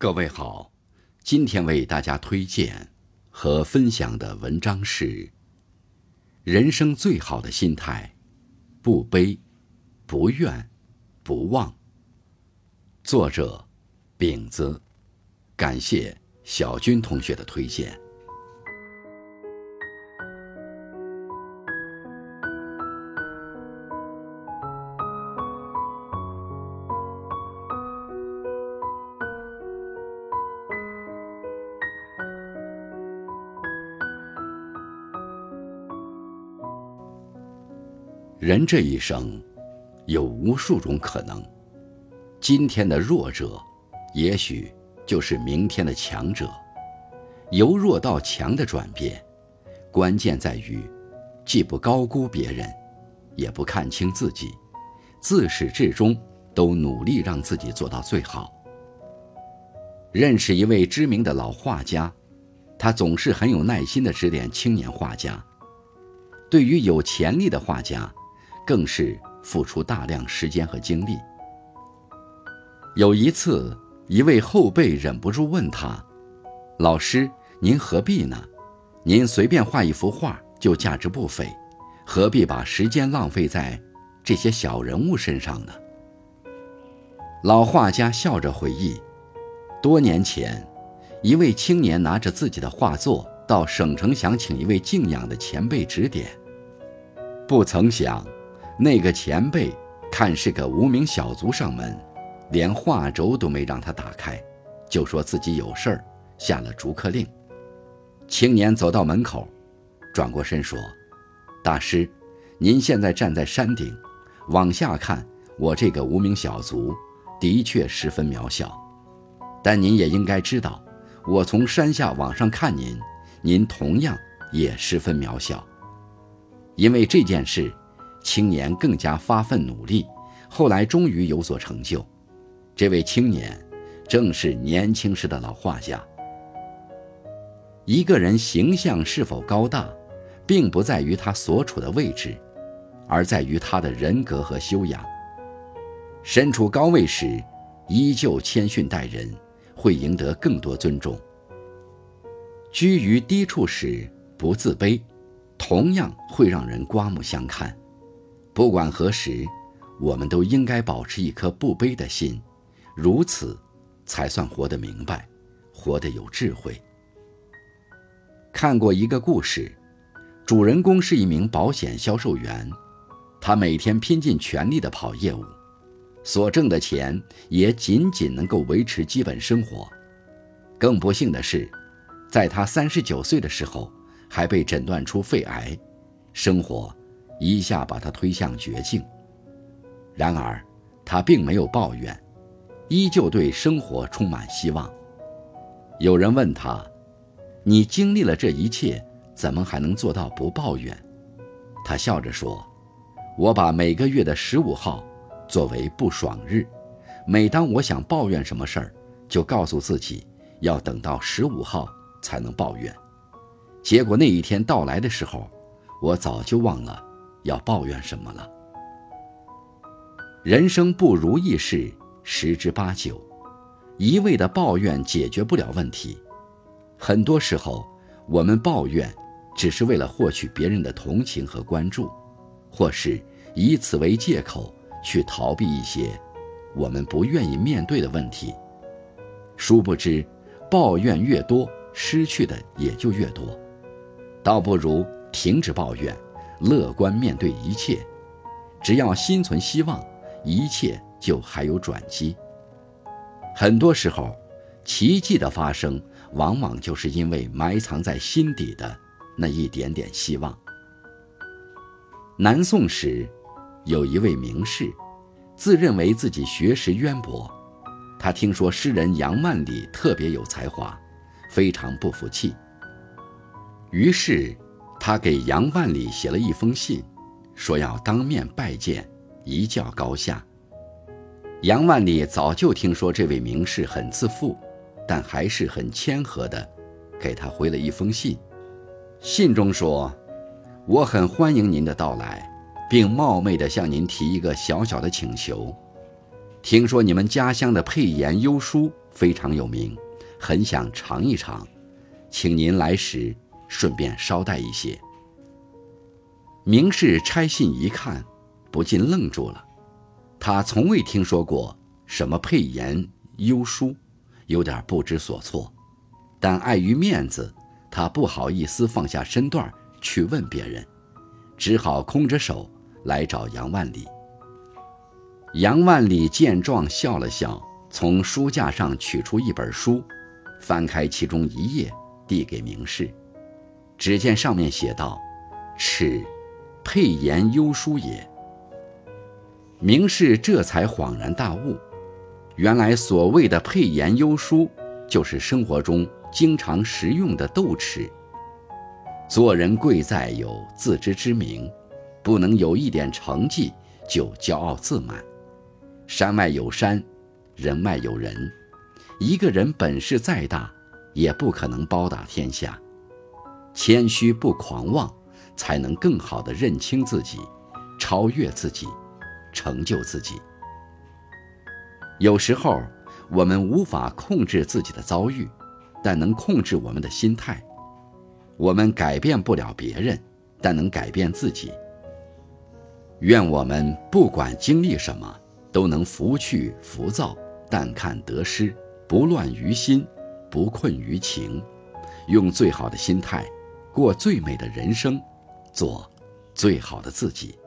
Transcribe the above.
各位好，今天为大家推荐和分享的文章是《人生最好的心态：不悲、不怨、不忘》。作者：饼子，感谢小军同学的推荐。人这一生，有无数种可能。今天的弱者，也许就是明天的强者。由弱到强的转变，关键在于，既不高估别人，也不看清自己，自始至终都努力让自己做到最好。认识一位知名的老画家，他总是很有耐心的指点青年画家。对于有潜力的画家，更是付出大量时间和精力。有一次，一位后辈忍不住问他：“老师，您何必呢？您随便画一幅画就价值不菲，何必把时间浪费在这些小人物身上呢？”老画家笑着回忆：多年前，一位青年拿着自己的画作到省城，想请一位敬仰的前辈指点，不曾想。那个前辈看是个无名小卒上门，连画轴都没让他打开，就说自己有事儿，下了逐客令。青年走到门口，转过身说：“大师，您现在站在山顶，往下看，我这个无名小卒的确十分渺小。但您也应该知道，我从山下往上看您，您同样也十分渺小。因为这件事。”青年更加发奋努力，后来终于有所成就。这位青年正是年轻时的老画家。一个人形象是否高大，并不在于他所处的位置，而在于他的人格和修养。身处高位时，依旧谦逊待人，会赢得更多尊重；居于低处时，不自卑，同样会让人刮目相看。不管何时，我们都应该保持一颗不卑的心，如此，才算活得明白，活得有智慧。看过一个故事，主人公是一名保险销售员，他每天拼尽全力地跑业务，所挣的钱也仅仅能够维持基本生活。更不幸的是，在他三十九岁的时候，还被诊断出肺癌，生活。一下把他推向绝境。然而，他并没有抱怨，依旧对生活充满希望。有人问他：“你经历了这一切，怎么还能做到不抱怨？”他笑着说：“我把每个月的十五号作为不爽日，每当我想抱怨什么事儿，就告诉自己要等到十五号才能抱怨。结果那一天到来的时候，我早就忘了。”要抱怨什么了？人生不如意事十之八九，一味的抱怨解决不了问题。很多时候，我们抱怨只是为了获取别人的同情和关注，或是以此为借口去逃避一些我们不愿意面对的问题。殊不知，抱怨越多，失去的也就越多。倒不如停止抱怨。乐观面对一切，只要心存希望，一切就还有转机。很多时候，奇迹的发生，往往就是因为埋藏在心底的那一点点希望。南宋时，有一位名士，自认为自己学识渊博，他听说诗人杨万里特别有才华，非常不服气，于是。他给杨万里写了一封信，说要当面拜见，一较高下。杨万里早就听说这位名士很自负，但还是很谦和的，给他回了一封信。信中说：“我很欢迎您的到来，并冒昧的向您提一个小小的请求。听说你们家乡的佩言优书非常有名，很想尝一尝，请您来时顺便捎带一些。明氏拆信一看，不禁愣住了，他从未听说过什么佩言幽书，有点不知所措，但碍于面子，他不好意思放下身段去问别人，只好空着手来找杨万里。杨万里见状笑了笑，从书架上取出一本书，翻开其中一页，递给明氏。只见上面写道：“此佩言幽书也。”明氏这才恍然大悟，原来所谓的佩言幽书，就是生活中经常食用的豆豉。做人贵在有自知之明，不能有一点成绩就骄傲自满。山外有山，人外有人。一个人本事再大，也不可能包打天下。谦虚不狂妄，才能更好地认清自己，超越自己，成就自己。有时候，我们无法控制自己的遭遇，但能控制我们的心态。我们改变不了别人，但能改变自己。愿我们不管经历什么。都能拂去浮躁，淡看得失，不乱于心，不困于情，用最好的心态过最美的人生，做最好的自己。